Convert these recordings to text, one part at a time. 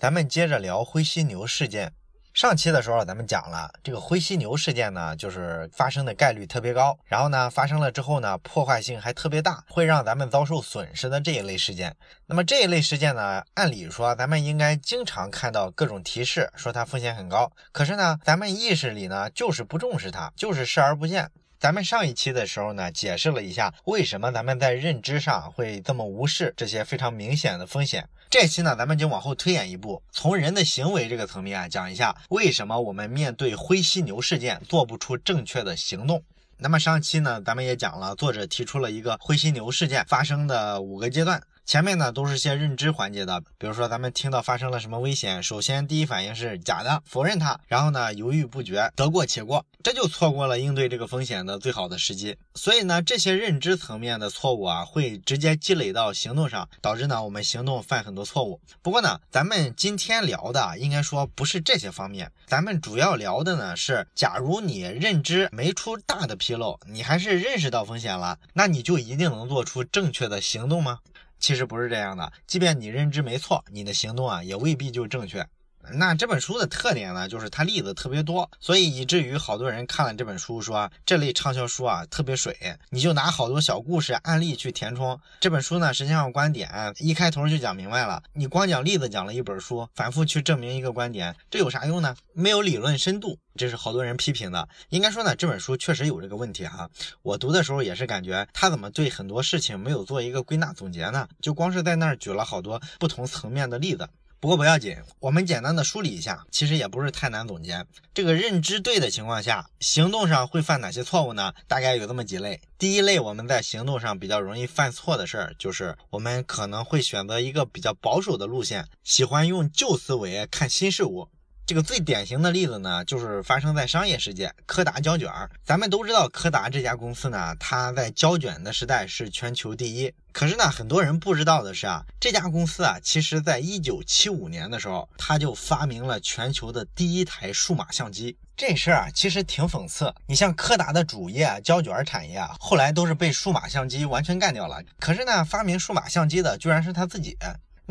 咱们接着聊灰犀牛事件。上期的时候咱们讲了，这个灰犀牛事件呢，就是发生的概率特别高，然后呢，发生了之后呢，破坏性还特别大，会让咱们遭受损失的这一类事件。那么这一类事件呢，按理说咱们应该经常看到各种提示，说它风险很高。可是呢，咱们意识里呢，就是不重视它，就是视而不见。咱们上一期的时候呢，解释了一下为什么咱们在认知上会这么无视这些非常明显的风险。这期呢，咱们就往后推演一步，从人的行为这个层面啊，讲一下为什么我们面对灰犀牛事件做不出正确的行动。那么上期呢，咱们也讲了，作者提出了一个灰犀牛事件发生的五个阶段。前面呢都是些认知环节的，比如说咱们听到发生了什么危险，首先第一反应是假的，否认它，然后呢犹豫不决，得过且过，这就错过了应对这个风险的最好的时机。所以呢这些认知层面的错误啊，会直接积累到行动上，导致呢我们行动犯很多错误。不过呢咱们今天聊的应该说不是这些方面，咱们主要聊的呢是，假如你认知没出大的纰漏，你还是认识到风险了，那你就一定能做出正确的行动吗？其实不是这样的，即便你认知没错，你的行动啊也未必就正确。那这本书的特点呢，就是它例子特别多，所以以至于好多人看了这本书说这类畅销书啊特别水，你就拿好多小故事案例去填充。这本书呢，实际上观点一开头就讲明白了，你光讲例子讲了一本书，反复去证明一个观点，这有啥用呢？没有理论深度，这是好多人批评的。应该说呢，这本书确实有这个问题哈。我读的时候也是感觉他怎么对很多事情没有做一个归纳总结呢？就光是在那儿举了好多不同层面的例子。不过不要紧，我们简单的梳理一下，其实也不是太难总结。这个认知对的情况下，行动上会犯哪些错误呢？大概有这么几类。第一类，我们在行动上比较容易犯错的事儿，就是我们可能会选择一个比较保守的路线，喜欢用旧思维看新事物。这个最典型的例子呢，就是发生在商业世界，柯达胶卷。咱们都知道，柯达这家公司呢，它在胶卷的时代是全球第一。可是呢，很多人不知道的是啊，这家公司啊，其实在一九七五年的时候，它就发明了全球的第一台数码相机。这事儿啊，其实挺讽刺。你像柯达的主业胶卷产业啊，后来都是被数码相机完全干掉了。可是呢，发明数码相机的居然是他自己。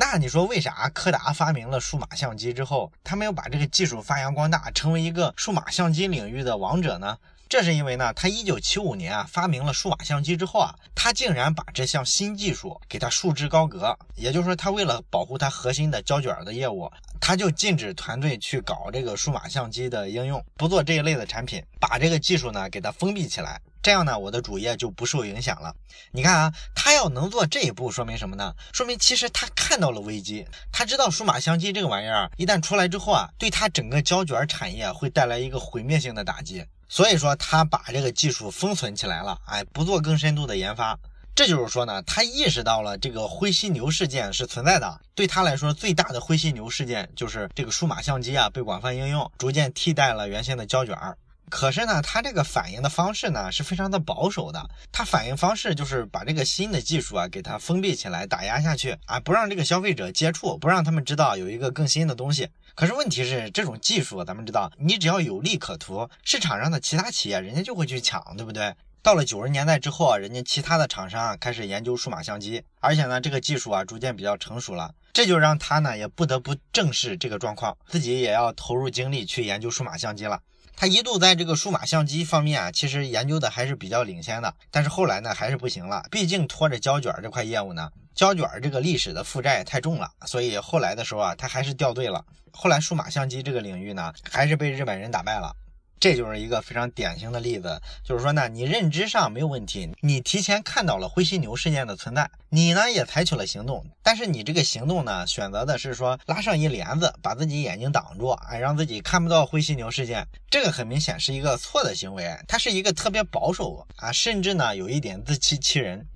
那你说为啥柯达发明了数码相机之后，他没有把这个技术发扬光大，成为一个数码相机领域的王者呢？这是因为呢，他一九七五年啊发明了数码相机之后啊，他竟然把这项新技术给他束之高阁。也就是说，他为了保护他核心的胶卷的业务，他就禁止团队去搞这个数码相机的应用，不做这一类的产品，把这个技术呢给它封闭起来。这样呢，我的主业就不受影响了。你看啊，他要能做这一步，说明什么呢？说明其实他看到了危机，他知道数码相机这个玩意儿一旦出来之后啊，对他整个胶卷产业会带来一个毁灭性的打击。所以说他把这个技术封存起来了，哎，不做更深度的研发。这就是说呢，他意识到了这个灰犀牛事件是存在的。对他来说，最大的灰犀牛事件就是这个数码相机啊被广泛应用，逐渐替代了原先的胶卷儿。可是呢，他这个反应的方式呢是非常的保守的。他反应方式就是把这个新的技术啊给它封闭起来，打压下去啊，不让这个消费者接触，不让他们知道有一个更新的东西。可是问题是，这种技术咱们知道，你只要有利可图，市场上的其他企业人家就会去抢，对不对？到了九十年代之后啊，人家其他的厂商啊开始研究数码相机，而且呢，这个技术啊逐渐比较成熟了，这就让他呢也不得不正视这个状况，自己也要投入精力去研究数码相机了。他一度在这个数码相机方面啊，其实研究的还是比较领先的。但是后来呢，还是不行了。毕竟拖着胶卷这块业务呢，胶卷这个历史的负债太重了，所以后来的时候啊，他还是掉队了。后来数码相机这个领域呢，还是被日本人打败了。这就是一个非常典型的例子，就是说呢，你认知上没有问题，你提前看到了灰犀牛事件的存在，你呢也采取了行动，但是你这个行动呢，选择的是说拉上一帘子，把自己眼睛挡住，哎，让自己看不到灰犀牛事件，这个很明显是一个错的行为，它是一个特别保守啊，甚至呢有一点自欺欺人。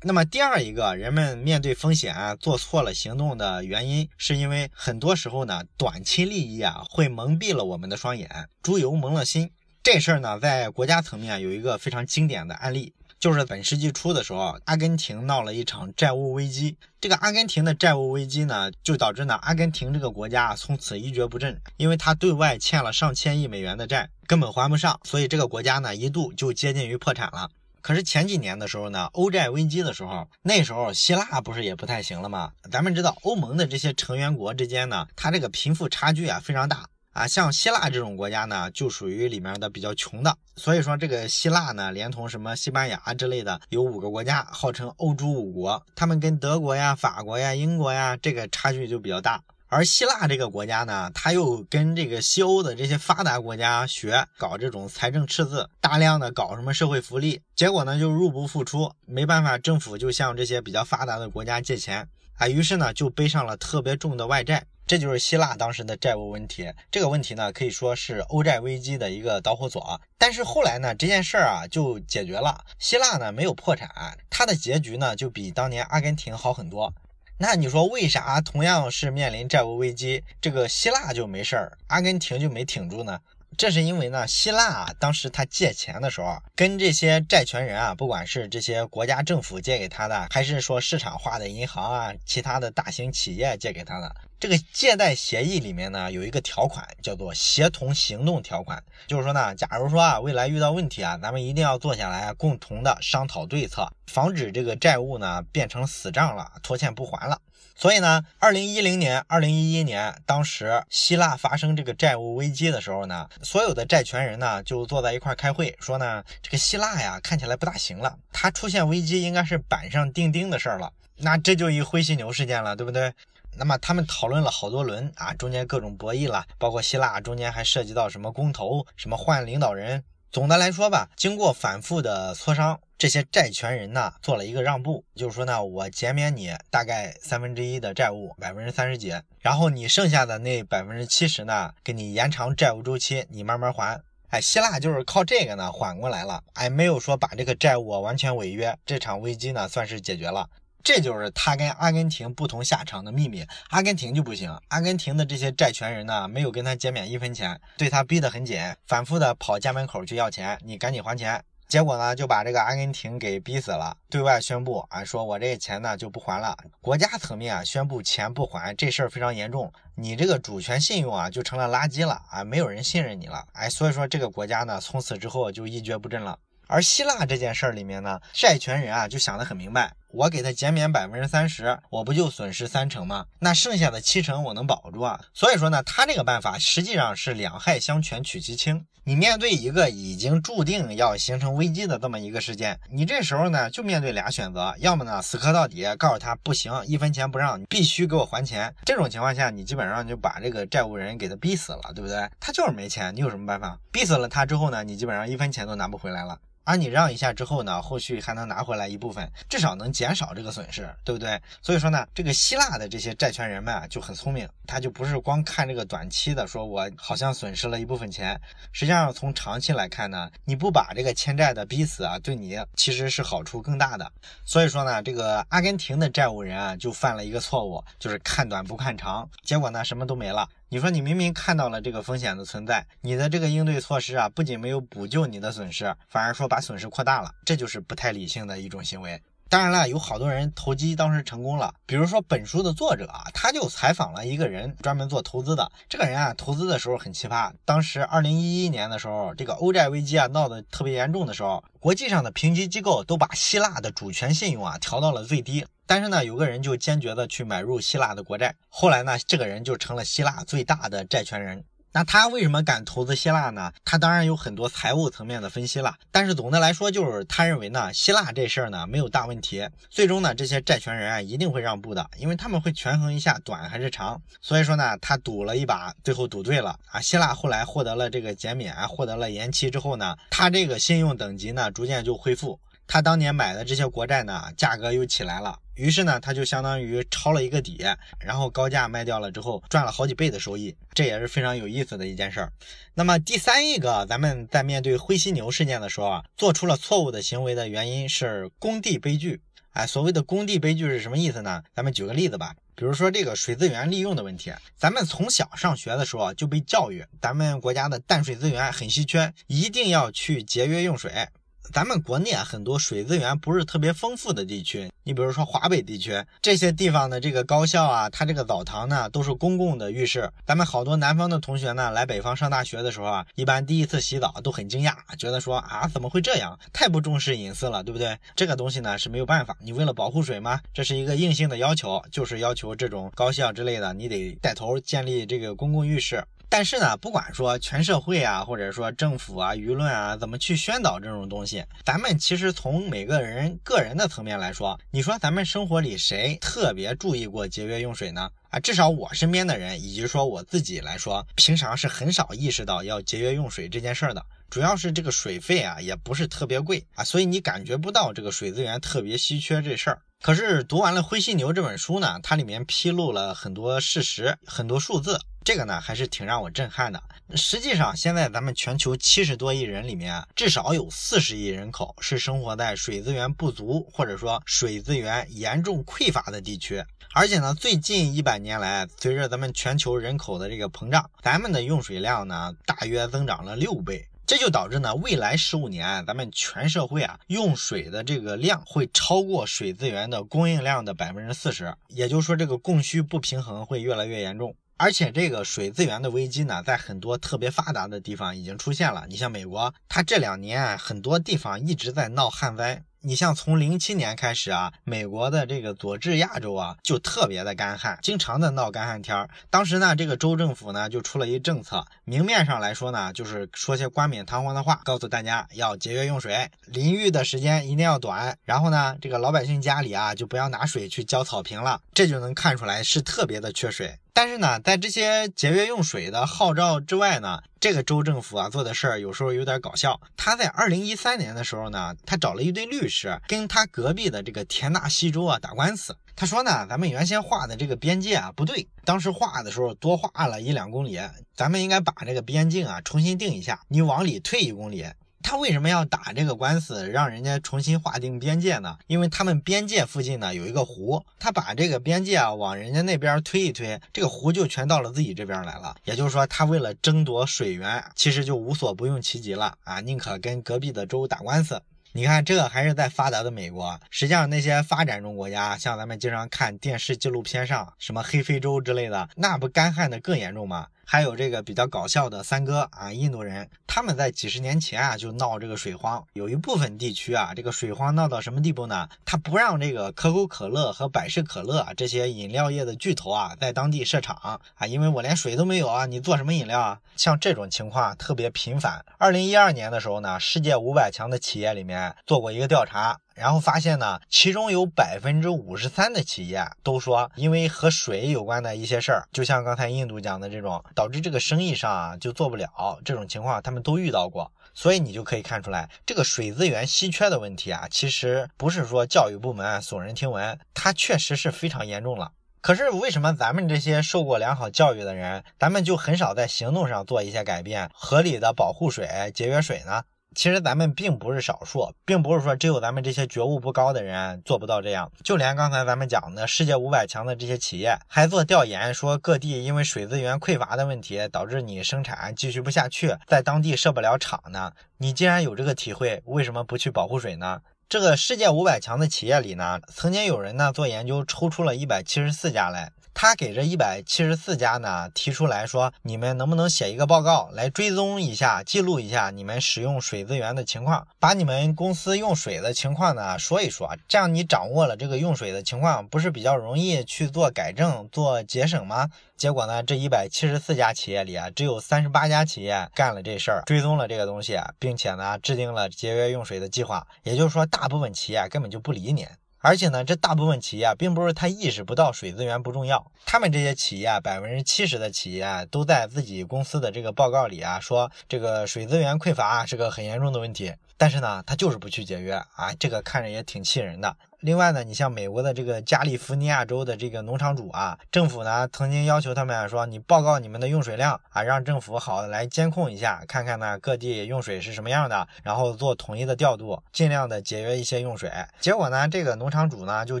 那么第二一个人们面对风险做错了行动的原因，是因为很多时候呢，短期利益啊会蒙蔽了我们的双眼，猪油蒙了心。这事儿呢，在国家层面有一个非常经典的案例，就是本世纪初的时候，阿根廷闹了一场债务危机。这个阿根廷的债务危机呢，就导致呢，阿根廷这个国家从此一蹶不振，因为他对外欠了上千亿美元的债，根本还不上，所以这个国家呢，一度就接近于破产了。可是前几年的时候呢，欧债危机的时候，那时候希腊不是也不太行了吗？咱们知道欧盟的这些成员国之间呢，它这个贫富差距啊非常大啊。像希腊这种国家呢，就属于里面的比较穷的。所以说这个希腊呢，连同什么西班牙之类的，有五个国家号称欧洲五国，他们跟德国呀、法国呀、英国呀这个差距就比较大。而希腊这个国家呢，他又跟这个西欧的这些发达国家学搞这种财政赤字，大量的搞什么社会福利，结果呢就入不敷出，没办法，政府就向这些比较发达的国家借钱，啊，于是呢就背上了特别重的外债，这就是希腊当时的债务问题。这个问题呢可以说是欧债危机的一个导火索。但是后来呢这件事儿啊就解决了，希腊呢没有破产，它的结局呢就比当年阿根廷好很多。那你说为啥同样是面临债务危机，这个希腊就没事儿，阿根廷就没挺住呢？这是因为呢，希腊啊，当时他借钱的时候，跟这些债权人啊，不管是这些国家政府借给他的，还是说市场化的银行啊，其他的大型企业借给他的，这个借贷协议里面呢，有一个条款叫做协同行动条款，就是说呢，假如说啊，未来遇到问题啊，咱们一定要坐下来共同的商讨对策。防止这个债务呢变成死账了，拖欠不还了。所以呢，二零一零年、二零一一年，当时希腊发生这个债务危机的时候呢，所有的债权人呢就坐在一块开会，说呢，这个希腊呀看起来不大行了，它出现危机应该是板上钉钉的事儿了。那这就一灰犀牛事件了，对不对？那么他们讨论了好多轮啊，中间各种博弈了，包括希腊中间还涉及到什么公投、什么换领导人。总的来说吧，经过反复的磋商，这些债权人呢做了一个让步，就是说呢，我减免你大概三分之一的债务，百分之三十几，然后你剩下的那百分之七十呢，给你延长债务周期，你慢慢还。哎，希腊就是靠这个呢缓过来了，哎，没有说把这个债务完全违约，这场危机呢算是解决了。这就是他跟阿根廷不同下场的秘密。阿根廷就不行，阿根廷的这些债权人呢，没有跟他减免一分钱，对他逼得很紧，反复的跑家门口去要钱，你赶紧还钱。结果呢，就把这个阿根廷给逼死了，对外宣布啊，说我这个钱呢就不还了。国家层面啊，宣布钱不还，这事儿非常严重，你这个主权信用啊就成了垃圾了啊，没有人信任你了。哎，所以说这个国家呢，从此之后就一蹶不振了。而希腊这件事儿里面呢，债权人啊就想得很明白。我给他减免百分之三十，我不就损失三成吗？那剩下的七成我能保住啊。所以说呢，他这个办法实际上是两害相权取其轻。你面对一个已经注定要形成危机的这么一个事件，你这时候呢就面对俩选择，要么呢死磕到底，告诉他不行，一分钱不让，必须给我还钱。这种情况下，你基本上就把这个债务人给他逼死了，对不对？他就是没钱，你有什么办法？逼死了他之后呢，你基本上一分钱都拿不回来了。而你让一下之后呢，后续还能拿回来一部分，至少能减少这个损失，对不对？所以说呢，这个希腊的这些债权人们啊就很聪明，他就不是光看这个短期的，说我好像损失了一部分钱，实际上从长期来看呢，你不把这个欠债的逼死啊，对你其实是好处更大的。所以说呢，这个阿根廷的债务人啊就犯了一个错误，就是看短不看长，结果呢什么都没了。你说你明明看到了这个风险的存在，你的这个应对措施啊，不仅没有补救你的损失，反而说把损失扩大了，这就是不太理性的一种行为。当然了，有好多人投机当时成功了，比如说本书的作者啊，他就采访了一个人，专门做投资的。这个人啊，投资的时候很奇葩。当时二零一一年的时候，这个欧债危机啊闹得特别严重的时候，国际上的评级机构都把希腊的主权信用啊调到了最低。但是呢，有个人就坚决的去买入希腊的国债，后来呢，这个人就成了希腊最大的债权人。那他为什么敢投资希腊呢？他当然有很多财务层面的分析了，但是总的来说，就是他认为呢，希腊这事儿呢没有大问题，最终呢，这些债权人啊一定会让步的，因为他们会权衡一下短还是长。所以说呢，他赌了一把，最后赌对了啊。希腊后来获得了这个减免，获得了延期之后呢，他这个信用等级呢逐渐就恢复。他当年买的这些国债呢，价格又起来了，于是呢，他就相当于抄了一个底，然后高价卖掉了之后，赚了好几倍的收益，这也是非常有意思的一件事儿。那么第三一个，咱们在面对灰犀牛事件的时候啊，做出了错误的行为的原因是工地悲剧。哎，所谓的工地悲剧是什么意思呢？咱们举个例子吧，比如说这个水资源利用的问题，咱们从小上学的时候就被教育，咱们国家的淡水资源很稀缺，一定要去节约用水。咱们国内啊，很多水资源不是特别丰富的地区，你比如说华北地区这些地方的这个高校啊，它这个澡堂呢都是公共的浴室。咱们好多南方的同学呢来北方上大学的时候啊，一般第一次洗澡都很惊讶，觉得说啊怎么会这样，太不重视隐私了，对不对？这个东西呢是没有办法，你为了保护水嘛，这是一个硬性的要求，就是要求这种高校之类的，你得带头建立这个公共浴室。但是呢，不管说全社会啊，或者说政府啊、舆论啊，怎么去宣导这种东西，咱们其实从每个人个人的层面来说，你说咱们生活里谁特别注意过节约用水呢？啊，至少我身边的人，以及说我自己来说，平常是很少意识到要节约用水这件事儿的。主要是这个水费啊，也不是特别贵啊，所以你感觉不到这个水资源特别稀缺这事儿。可是读完了《灰犀牛》这本书呢，它里面披露了很多事实，很多数字。这个呢还是挺让我震撼的。实际上，现在咱们全球七十多亿人里面，至少有四十亿人口是生活在水资源不足或者说水资源严重匮乏的地区。而且呢，最近一百年来，随着咱们全球人口的这个膨胀，咱们的用水量呢大约增长了六倍。这就导致呢，未来十五年，咱们全社会啊用水的这个量会超过水资源的供应量的百分之四十。也就是说，这个供需不平衡会越来越严重。而且这个水资源的危机呢，在很多特别发达的地方已经出现了。你像美国，它这两年很多地方一直在闹旱灾。你像从零七年开始啊，美国的这个佐治亚州啊，就特别的干旱，经常的闹干旱天儿。当时呢，这个州政府呢就出了一政策，明面上来说呢，就是说些冠冕堂皇的话，告诉大家要节约用水，淋浴的时间一定要短。然后呢，这个老百姓家里啊，就不要拿水去浇草坪了，这就能看出来是特别的缺水。但是呢，在这些节约用水的号召之外呢，这个州政府啊做的事儿有时候有点搞笑。他在二零一三年的时候呢，他找了一堆律师跟他隔壁的这个田纳西州啊打官司。他说呢，咱们原先画的这个边界啊不对，当时画的时候多画了一两公里，咱们应该把这个边境啊重新定一下，你往里退一公里。他为什么要打这个官司，让人家重新划定边界呢？因为他们边界附近呢有一个湖，他把这个边界啊往人家那边推一推，这个湖就全到了自己这边来了。也就是说，他为了争夺水源，其实就无所不用其极了啊，宁可跟隔壁的州打官司。你看，这个还是在发达的美国。实际上，那些发展中国家，像咱们经常看电视纪录片上什么黑非洲之类的，那不干旱的更严重吗？还有这个比较搞笑的三哥啊，印度人，他们在几十年前啊就闹这个水荒，有一部分地区啊，这个水荒闹到什么地步呢？他不让这个可口可乐和百事可乐这些饮料业的巨头啊在当地设厂啊，因为我连水都没有啊，你做什么饮料啊？像这种情况特别频繁。二零一二年的时候呢，世界五百强的企业里面做过一个调查。然后发现呢，其中有百分之五十三的企业都说，因为和水有关的一些事儿，就像刚才印度讲的这种，导致这个生意上啊就做不了。这种情况他们都遇到过，所以你就可以看出来，这个水资源稀缺的问题啊，其实不是说教育部门耸人听闻，它确实是非常严重了。可是为什么咱们这些受过良好教育的人，咱们就很少在行动上做一些改变，合理的保护水、节约水呢？其实咱们并不是少数，并不是说只有咱们这些觉悟不高的人做不到这样。就连刚才咱们讲的世界五百强的这些企业，还做调研说各地因为水资源匮乏的问题，导致你生产继续不下去，在当地设不了厂呢。你既然有这个体会，为什么不去保护水呢？这个世界五百强的企业里呢，曾经有人呢做研究，抽出了一百七十四家来。他给这一百七十四家呢提出来说，你们能不能写一个报告来追踪一下、记录一下你们使用水资源的情况，把你们公司用水的情况呢说一说，这样你掌握了这个用水的情况，不是比较容易去做改正、做节省吗？结果呢，这一百七十四家企业里啊，只有三十八家企业干了这事儿，追踪了这个东西，并且呢，制定了节约用水的计划。也就是说，大部分企业根本就不理你。而且呢，这大部分企业啊并不是他意识不到水资源不重要，他们这些企业百分之七十的企业都在自己公司的这个报告里啊说，这个水资源匮乏是个很严重的问题。但是呢，他就是不去节约啊，这个看着也挺气人的。另外呢，你像美国的这个加利福尼亚州的这个农场主啊，政府呢曾经要求他们说，你报告你们的用水量啊，让政府好来监控一下，看看呢各地用水是什么样的，然后做统一的调度，尽量的节约一些用水。结果呢，这个农场主呢就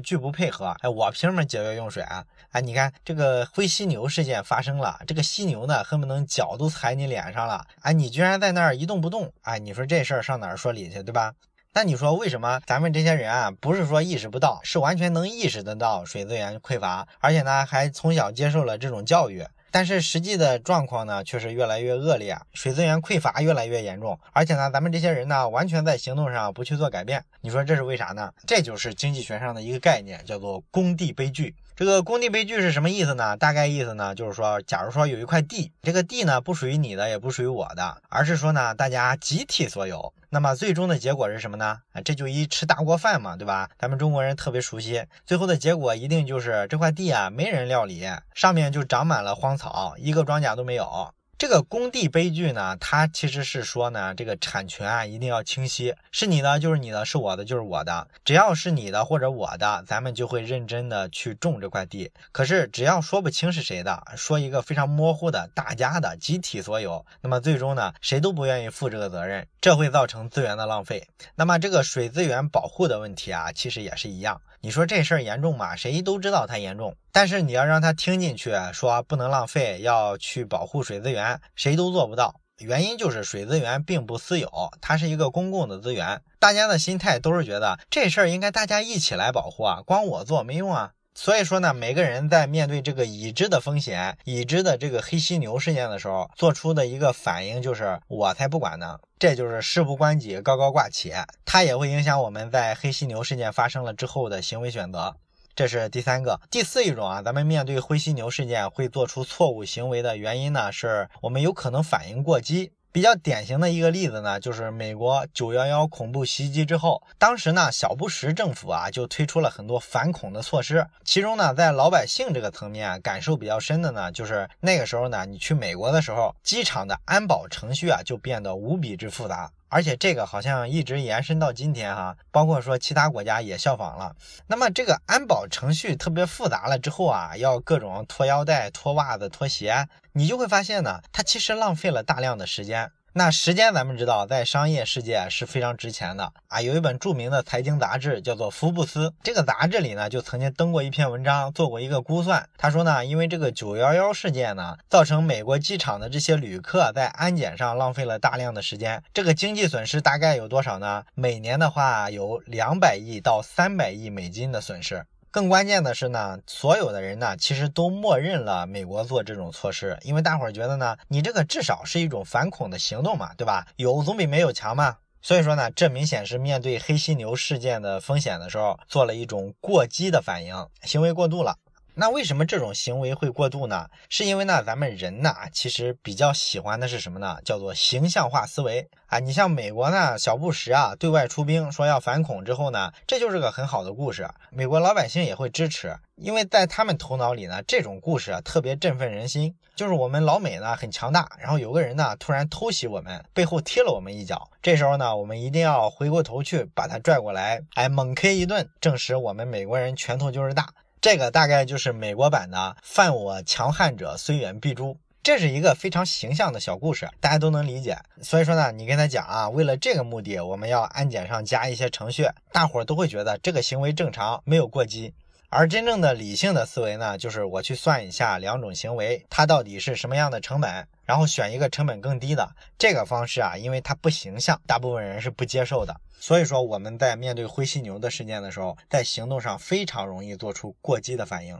拒不配合，哎，我凭什么节约用水啊？哎，你看这个灰犀牛事件发生了，这个犀牛呢恨不能脚都踩你脸上了，哎，你居然在那儿一动不动，哎，你说这事儿上哪儿说理去，对吧？那你说为什么咱们这些人啊，不是说意识不到，是完全能意识得到水资源匮乏，而且呢还从小接受了这种教育？但是实际的状况呢，却是越来越恶劣，水资源匮乏越来越严重，而且呢，咱们这些人呢，完全在行动上不去做改变。你说这是为啥呢？这就是经济学上的一个概念，叫做工地悲剧。这个工地悲剧是什么意思呢？大概意思呢，就是说，假如说有一块地，这个地呢不属于你的，也不属于我的，而是说呢，大家集体所有。那么最终的结果是什么呢？啊，这就一吃大锅饭嘛，对吧？咱们中国人特别熟悉，最后的结果一定就是这块地啊没人料理，上面就长满了荒草，一个庄稼都没有。这个工地悲剧呢，它其实是说呢，这个产权啊一定要清晰，是你的就是你的，是我的就是我的，只要是你的或者我的，咱们就会认真的去种这块地。可是只要说不清是谁的，说一个非常模糊的大家的集体所有，那么最终呢，谁都不愿意负这个责任，这会造成资源的浪费。那么这个水资源保护的问题啊，其实也是一样。你说这事儿严重吗？谁都知道它严重，但是你要让他听进去，说不能浪费，要去保护水资源，谁都做不到。原因就是水资源并不私有，它是一个公共的资源，大家的心态都是觉得这事儿应该大家一起来保护啊，光我做没用啊。所以说呢，每个人在面对这个已知的风险、已知的这个黑犀牛事件的时候，做出的一个反应就是我才不管呢。这就是事不关己高高挂起，它也会影响我们在黑犀牛事件发生了之后的行为选择。这是第三个，第四一种啊，咱们面对灰犀牛事件会做出错误行为的原因呢，是我们有可能反应过激。比较典型的一个例子呢，就是美国九幺幺恐怖袭击之后，当时呢，小布什政府啊就推出了很多反恐的措施。其中呢，在老百姓这个层面感受比较深的呢，就是那个时候呢，你去美国的时候，机场的安保程序啊就变得无比之复杂。而且这个好像一直延伸到今天哈，包括说其他国家也效仿了。那么这个安保程序特别复杂了之后啊，要各种脱腰带、脱袜子、脱鞋，你就会发现呢，它其实浪费了大量的时间。那时间咱们知道，在商业世界是非常值钱的啊。有一本著名的财经杂志叫做《福布斯》，这个杂志里呢就曾经登过一篇文章，做过一个估算。他说呢，因为这个九幺幺事件呢，造成美国机场的这些旅客在安检上浪费了大量的时间，这个经济损失大概有多少呢？每年的话有两百亿到三百亿美金的损失。更关键的是呢，所有的人呢，其实都默认了美国做这种措施，因为大伙儿觉得呢，你这个至少是一种反恐的行动嘛，对吧？有总比没有强嘛。所以说呢，这明显是面对黑犀牛事件的风险的时候，做了一种过激的反应，行为过度了。那为什么这种行为会过度呢？是因为呢，咱们人呢，其实比较喜欢的是什么呢？叫做形象化思维啊。你像美国呢，小布什啊，对外出兵说要反恐之后呢，这就是个很好的故事，美国老百姓也会支持，因为在他们头脑里呢，这种故事啊特别振奋人心。就是我们老美呢很强大，然后有个人呢突然偷袭我们，背后踢了我们一脚，这时候呢，我们一定要回过头去把他拽过来，哎，猛 K 一顿，证实我们美国人拳头就是大。这个大概就是美国版的“犯我强悍者，虽远必诛”。这是一个非常形象的小故事，大家都能理解。所以说呢，你跟他讲啊，为了这个目的，我们要安检上加一些程序，大伙儿都会觉得这个行为正常，没有过激。而真正的理性的思维呢，就是我去算一下两种行为它到底是什么样的成本，然后选一个成本更低的这个方式啊，因为它不形象，大部分人是不接受的。所以说我们在面对灰犀牛的事件的时候，在行动上非常容易做出过激的反应。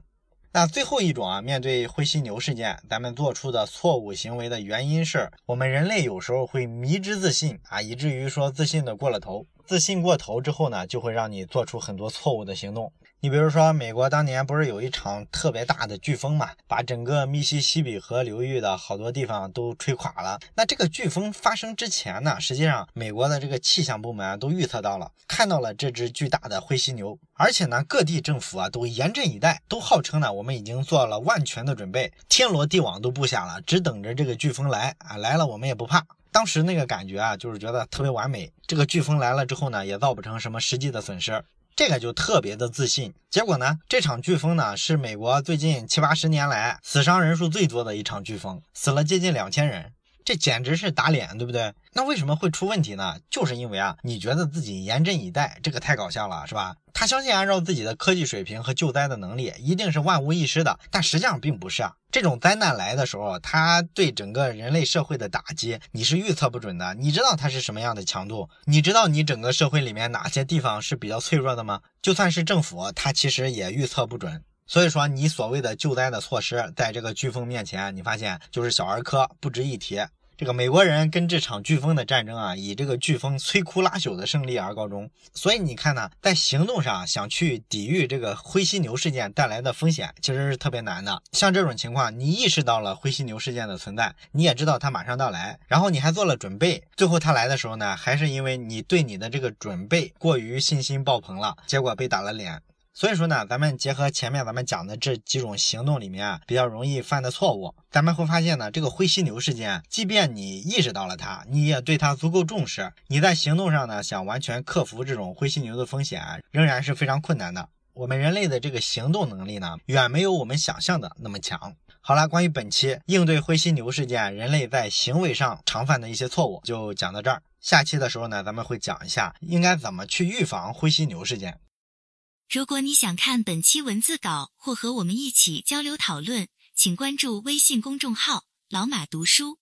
那最后一种啊，面对灰犀牛事件，咱们做出的错误行为的原因是我们人类有时候会迷之自信啊，以至于说自信的过了头。自信过头之后呢，就会让你做出很多错误的行动。你比如说，美国当年不是有一场特别大的飓风嘛，把整个密西西比河流域的好多地方都吹垮了。那这个飓风发生之前呢，实际上美国的这个气象部门都预测到了，看到了这只巨大的灰犀牛，而且呢，各地政府啊都严阵以待，都号称呢我们已经做了万全的准备，天罗地网都布下了，只等着这个飓风来啊，来了我们也不怕。当时那个感觉啊，就是觉得特别完美。这个飓风来了之后呢，也造不成什么实际的损失。这个就特别的自信，结果呢，这场飓风呢是美国最近七八十年来死伤人数最多的一场飓风，死了接近两千人。这简直是打脸，对不对？那为什么会出问题呢？就是因为啊，你觉得自己严阵以待，这个太搞笑了，是吧？他相信按照自己的科技水平和救灾的能力，一定是万无一失的，但实际上并不是啊。这种灾难来的时候，他对整个人类社会的打击，你是预测不准的。你知道它是什么样的强度？你知道你整个社会里面哪些地方是比较脆弱的吗？就算是政府，它其实也预测不准。所以说，你所谓的救灾的措施，在这个飓风面前，你发现就是小儿科，不值一提。这个美国人跟这场飓风的战争啊，以这个飓风摧枯拉朽的胜利而告终。所以你看呢，在行动上想去抵御这个灰犀牛事件带来的风险，其实是特别难的。像这种情况，你意识到了灰犀牛事件的存在，你也知道它马上到来，然后你还做了准备，最后它来的时候呢，还是因为你对你的这个准备过于信心爆棚了，结果被打了脸。所以说呢，咱们结合前面咱们讲的这几种行动里面啊，比较容易犯的错误，咱们会发现呢，这个灰犀牛事件，即便你意识到了它，你也对它足够重视，你在行动上呢，想完全克服这种灰犀牛的风险，仍然是非常困难的。我们人类的这个行动能力呢，远没有我们想象的那么强。好了，关于本期应对灰犀牛事件，人类在行为上常犯的一些错误，就讲到这儿。下期的时候呢，咱们会讲一下应该怎么去预防灰犀牛事件。如果你想看本期文字稿或和我们一起交流讨论，请关注微信公众号“老马读书”。